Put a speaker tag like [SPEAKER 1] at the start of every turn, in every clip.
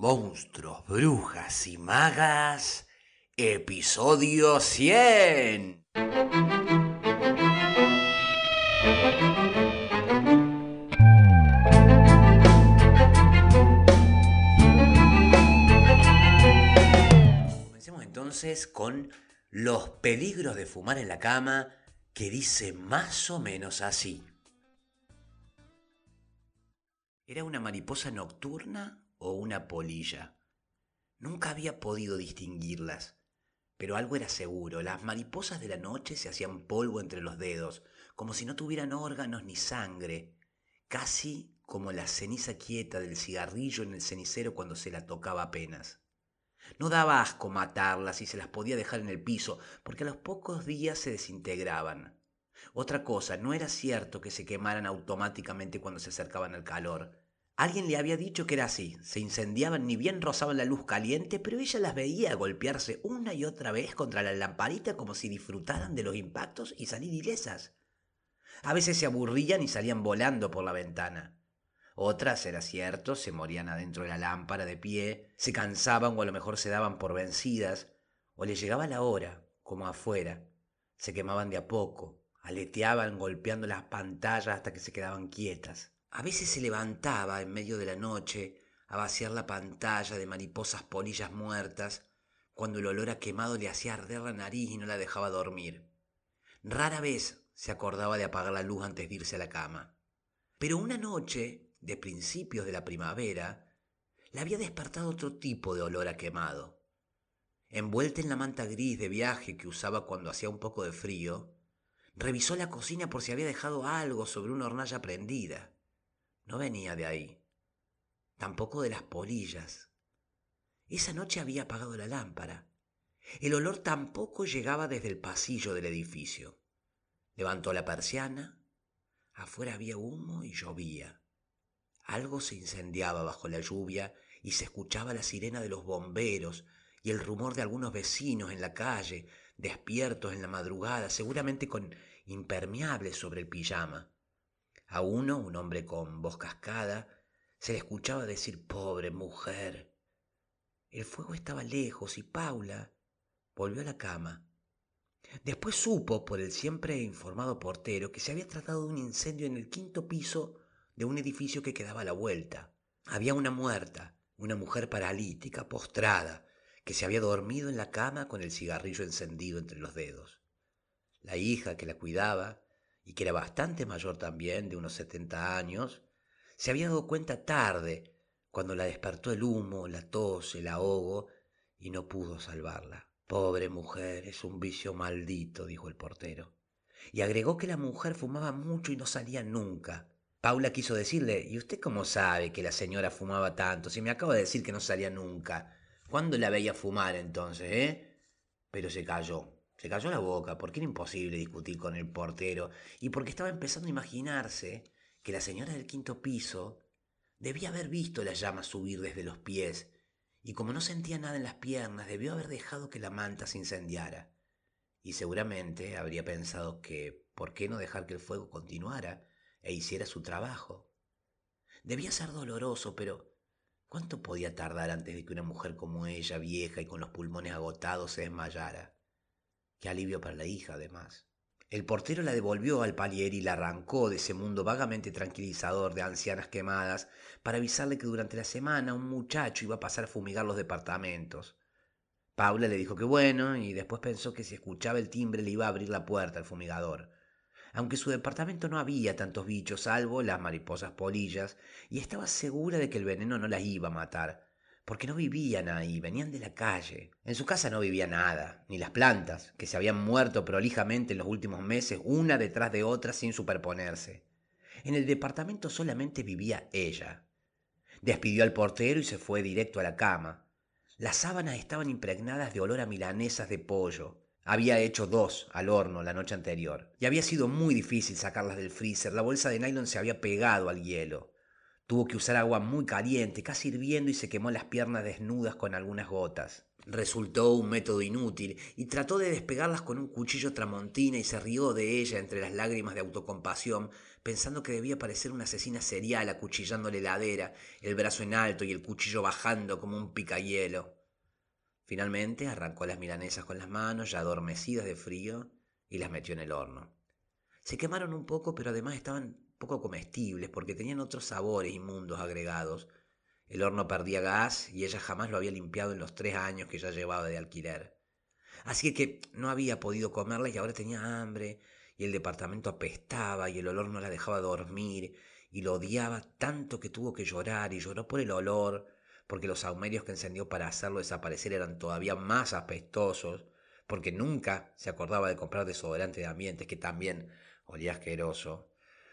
[SPEAKER 1] Monstruos, Brujas y Magas, episodio 100. Comencemos entonces con los peligros de fumar en la cama, que dice más o menos así. ¿Era una mariposa nocturna o una polilla? Nunca había podido distinguirlas, pero algo era seguro, las mariposas de la noche se hacían polvo entre los dedos, como si no tuvieran órganos ni sangre, casi como la ceniza quieta del cigarrillo en el cenicero cuando se la tocaba apenas. No daba asco matarlas y se las podía dejar en el piso, porque a los pocos días se desintegraban. Otra cosa, no era cierto que se quemaran automáticamente cuando se acercaban al calor. Alguien le había dicho que era así, se incendiaban ni bien rozaban la luz caliente, pero ella las veía golpearse una y otra vez contra la lamparita como si disfrutaran de los impactos y salir ilesas. A veces se aburrían y salían volando por la ventana. Otras, era cierto, se morían adentro de la lámpara de pie, se cansaban o a lo mejor se daban por vencidas, o les llegaba la hora, como afuera, se quemaban de a poco, aleteaban golpeando las pantallas hasta que se quedaban quietas. A veces se levantaba en medio de la noche a vaciar la pantalla de mariposas polillas muertas, cuando el olor a quemado le hacía arder la nariz y no la dejaba dormir. Rara vez se acordaba de apagar la luz antes de irse a la cama. Pero una noche, de principios de la primavera, la había despertado otro tipo de olor a quemado. Envuelta en la manta gris de viaje que usaba cuando hacía un poco de frío, revisó la cocina por si había dejado algo sobre una hornalla prendida. No venía de ahí, tampoco de las polillas. Esa noche había apagado la lámpara. El olor tampoco llegaba desde el pasillo del edificio. Levantó la persiana. Afuera había humo y llovía. Algo se incendiaba bajo la lluvia y se escuchaba la sirena de los bomberos y el rumor de algunos vecinos en la calle, despiertos en la madrugada, seguramente con impermeables sobre el pijama. A uno, un hombre con voz cascada, se le escuchaba decir pobre mujer. El fuego estaba lejos y Paula volvió a la cama. Después supo, por el siempre informado portero, que se había tratado de un incendio en el quinto piso de un edificio que quedaba a la vuelta. Había una muerta, una mujer paralítica, postrada, que se había dormido en la cama con el cigarrillo encendido entre los dedos. La hija que la cuidaba, y que era bastante mayor también, de unos setenta años, se había dado cuenta tarde, cuando la despertó el humo, la tos, el ahogo, y no pudo salvarla. Pobre mujer, es un vicio maldito, dijo el portero. Y agregó que la mujer fumaba mucho y no salía nunca. Paula quiso decirle, ¿y usted cómo sabe que la señora fumaba tanto? Si me acaba de decir que no salía nunca. ¿Cuándo la veía fumar entonces, eh? Pero se cayó. Se cayó la boca porque era imposible discutir con el portero y porque estaba empezando a imaginarse que la señora del quinto piso debía haber visto las llamas subir desde los pies y como no sentía nada en las piernas debió haber dejado que la manta se incendiara. Y seguramente habría pensado que por qué no dejar que el fuego continuara e hiciera su trabajo. Debía ser doloroso, pero ¿cuánto podía tardar antes de que una mujer como ella, vieja y con los pulmones agotados, se desmayara? Qué alivio para la hija, además. El portero la devolvió al palier y la arrancó de ese mundo vagamente tranquilizador de ancianas quemadas para avisarle que durante la semana un muchacho iba a pasar a fumigar los departamentos. Paula le dijo que bueno y después pensó que si escuchaba el timbre le iba a abrir la puerta al fumigador. Aunque su departamento no había tantos bichos salvo las mariposas polillas y estaba segura de que el veneno no las iba a matar, porque no vivían ahí, venían de la calle. En su casa no vivía nada, ni las plantas, que se habían muerto prolijamente en los últimos meses, una detrás de otra sin superponerse. En el departamento solamente vivía ella. Despidió al portero y se fue directo a la cama. Las sábanas estaban impregnadas de olor a milanesas de pollo. Había hecho dos al horno la noche anterior, y había sido muy difícil sacarlas del freezer. La bolsa de nylon se había pegado al hielo. Tuvo que usar agua muy caliente, casi hirviendo, y se quemó las piernas desnudas con algunas gotas. Resultó un método inútil y trató de despegarlas con un cuchillo tramontina y se rió de ella entre las lágrimas de autocompasión, pensando que debía parecer una asesina serial acuchillando la heladera, el brazo en alto y el cuchillo bajando como un picahielo. Finalmente arrancó las milanesas con las manos, ya adormecidas de frío, y las metió en el horno. Se quemaron un poco, pero además estaban poco comestibles porque tenían otros sabores inmundos agregados, el horno perdía gas y ella jamás lo había limpiado en los tres años que ya llevaba de alquiler. Así que no había podido comerla y ahora tenía hambre y el departamento apestaba y el olor no la dejaba dormir y lo odiaba tanto que tuvo que llorar y lloró por el olor porque los saumerios que encendió para hacerlo desaparecer eran todavía más apestosos porque nunca se acordaba de comprar desodorante de ambientes que también olía asqueroso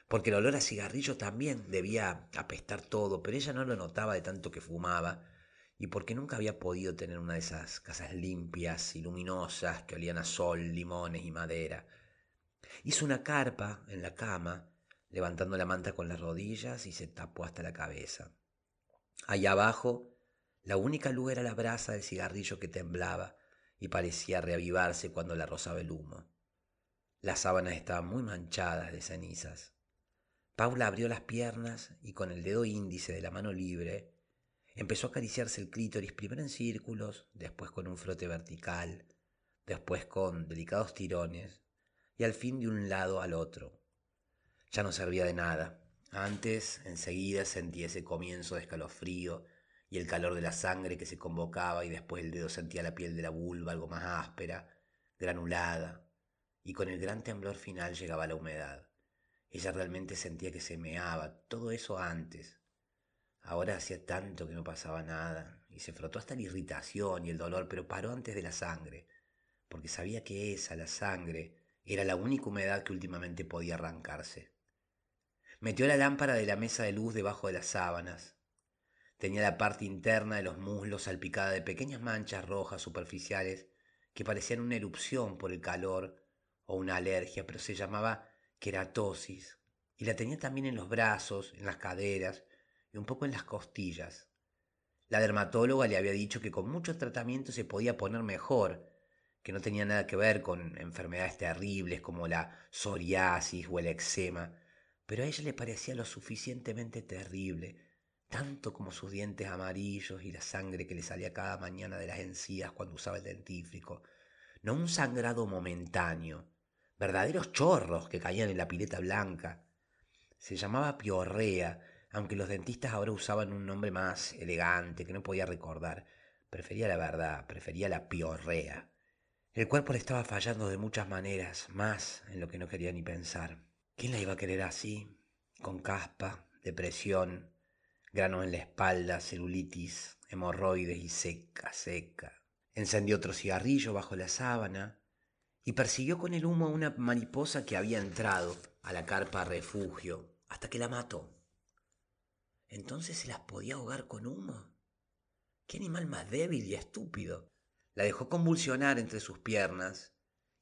[SPEAKER 1] porque el olor a cigarrillo también debía apestar todo, pero ella no lo notaba de tanto que fumaba, y porque nunca había podido tener una de esas casas limpias y luminosas que olían a sol, limones y madera. Hizo una carpa en la cama, levantando la manta con las rodillas y se tapó hasta la cabeza. Allá abajo, la única luz era la brasa del cigarrillo que temblaba y parecía reavivarse cuando la rozaba el humo. Las sábanas estaban muy manchadas de cenizas. Paula abrió las piernas y con el dedo índice de la mano libre empezó a acariciarse el clítoris primero en círculos, después con un frote vertical, después con delicados tirones y al fin de un lado al otro. Ya no servía de nada. Antes, enseguida sentía ese comienzo de escalofrío y el calor de la sangre que se convocaba y después el dedo sentía la piel de la vulva algo más áspera, granulada, y con el gran temblor final llegaba la humedad. Ella realmente sentía que se meaba, todo eso antes. Ahora hacía tanto que no pasaba nada, y se frotó hasta la irritación y el dolor, pero paró antes de la sangre, porque sabía que esa, la sangre, era la única humedad que últimamente podía arrancarse. Metió la lámpara de la mesa de luz debajo de las sábanas. Tenía la parte interna de los muslos salpicada de pequeñas manchas rojas superficiales que parecían una erupción por el calor o una alergia, pero se llamaba queratosis, y la tenía también en los brazos, en las caderas y un poco en las costillas. La dermatóloga le había dicho que con mucho tratamiento se podía poner mejor, que no tenía nada que ver con enfermedades terribles como la psoriasis o el eczema, pero a ella le parecía lo suficientemente terrible, tanto como sus dientes amarillos y la sangre que le salía cada mañana de las encías cuando usaba el dentífrico, no un sangrado momentáneo, verdaderos chorros que caían en la pileta blanca. Se llamaba piorrea, aunque los dentistas ahora usaban un nombre más elegante que no podía recordar. Prefería la verdad, prefería la piorrea. El cuerpo le estaba fallando de muchas maneras, más en lo que no quería ni pensar. ¿Quién la iba a querer así? Con caspa, depresión, granos en la espalda, celulitis, hemorroides y seca, seca. Encendió otro cigarrillo bajo la sábana, y persiguió con el humo a una mariposa que había entrado a la carpa refugio hasta que la mató. Entonces se las podía ahogar con humo. ¡Qué animal más débil y estúpido! La dejó convulsionar entre sus piernas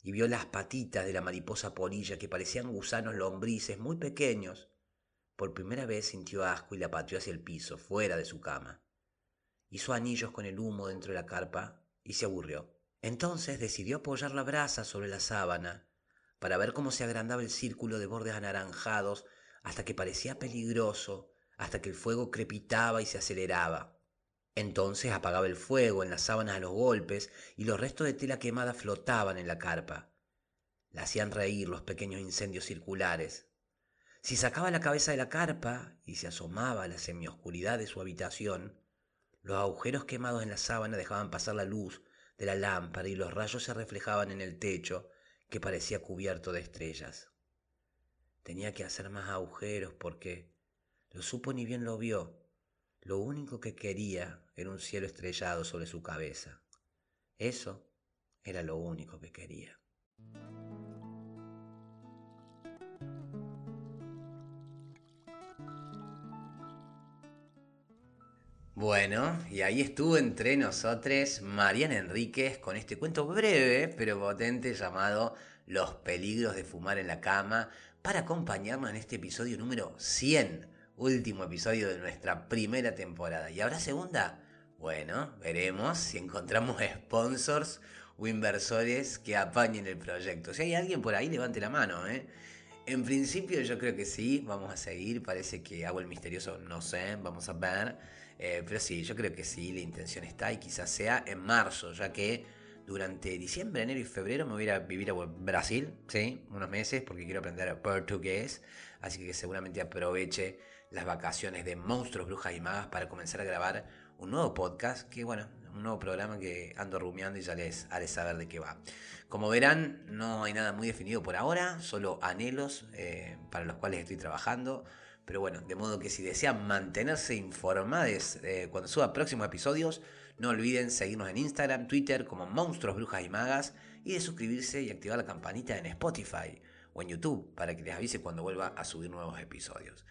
[SPEAKER 1] y vio las patitas de la mariposa polilla que parecían gusanos lombrices muy pequeños. Por primera vez sintió asco y la pateó hacia el piso, fuera de su cama. Hizo anillos con el humo dentro de la carpa y se aburrió. Entonces decidió apoyar la brasa sobre la sábana para ver cómo se agrandaba el círculo de bordes anaranjados hasta que parecía peligroso, hasta que el fuego crepitaba y se aceleraba. Entonces apagaba el fuego en las sábanas a los golpes y los restos de tela quemada flotaban en la carpa. La hacían reír los pequeños incendios circulares. Si sacaba la cabeza de la carpa y se asomaba a la semioscuridad de su habitación, los agujeros quemados en la sábana dejaban pasar la luz de la lámpara y los rayos se reflejaban en el techo que parecía cubierto de estrellas. Tenía que hacer más agujeros porque, lo supo ni bien lo vio, lo único que quería era un cielo estrellado sobre su cabeza. Eso era lo único que quería. Bueno, y ahí estuvo entre nosotros Mariana Enríquez con este cuento breve pero potente llamado Los peligros de fumar en la cama para acompañarnos en este episodio número 100, último episodio de nuestra primera temporada. ¿Y habrá segunda? Bueno, veremos si encontramos sponsors o inversores que apañen el proyecto. Si hay alguien por ahí, levante la mano, ¿eh? En principio yo creo que sí, vamos a seguir, parece que hago el misterioso, no sé, vamos a ver, eh, pero sí, yo creo que sí, la intención está y quizás sea en marzo, ya que durante diciembre, enero y febrero me voy a ir a vivir a Brasil, ¿sí? Unos meses porque quiero aprender portugués, así que seguramente aproveche las vacaciones de monstruos, brujas y magas para comenzar a grabar un nuevo podcast, que bueno, un nuevo programa que ando rumiando y ya les haré saber de qué va. Como verán, no hay nada muy definido por ahora, solo anhelos eh, para los cuales estoy trabajando. Pero bueno, de modo que si desean mantenerse informados eh, cuando suba próximos episodios, no olviden seguirnos en Instagram, Twitter como Monstruos, Brujas y Magas y de suscribirse y activar la campanita en Spotify o en YouTube para que les avise cuando vuelva a subir nuevos episodios.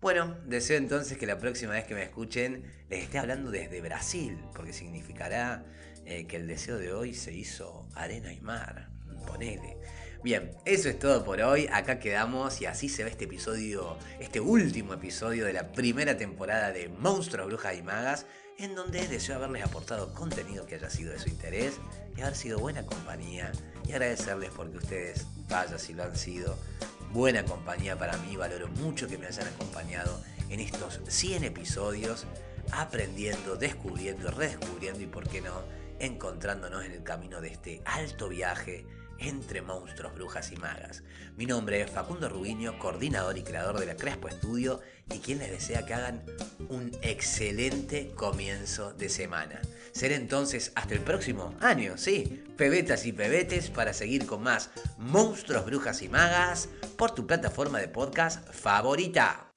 [SPEAKER 1] Bueno, deseo entonces que la próxima vez que me escuchen les esté hablando desde Brasil, porque significará eh, que el deseo de hoy se hizo arena y mar. Ponele. Bien, eso es todo por hoy. Acá quedamos y así se ve este episodio, este último episodio de la primera temporada de Monstruos, Brujas y Magas, en donde deseo haberles aportado contenido que haya sido de su interés y haber sido buena compañía y agradecerles porque ustedes, vaya si lo han sido, buena compañía para mí. Valoro mucho que me hayan acompañado en estos 100 episodios, aprendiendo, descubriendo, redescubriendo y, por qué no, encontrándonos en el camino de este alto viaje entre monstruos, brujas y magas. Mi nombre es Facundo Rubiño, coordinador y creador de la Crespo Estudio y quien les desea que hagan un excelente comienzo de semana. Seré entonces hasta el próximo año, sí, pebetas y pebetes para seguir con más monstruos, brujas y magas por tu plataforma de podcast favorita.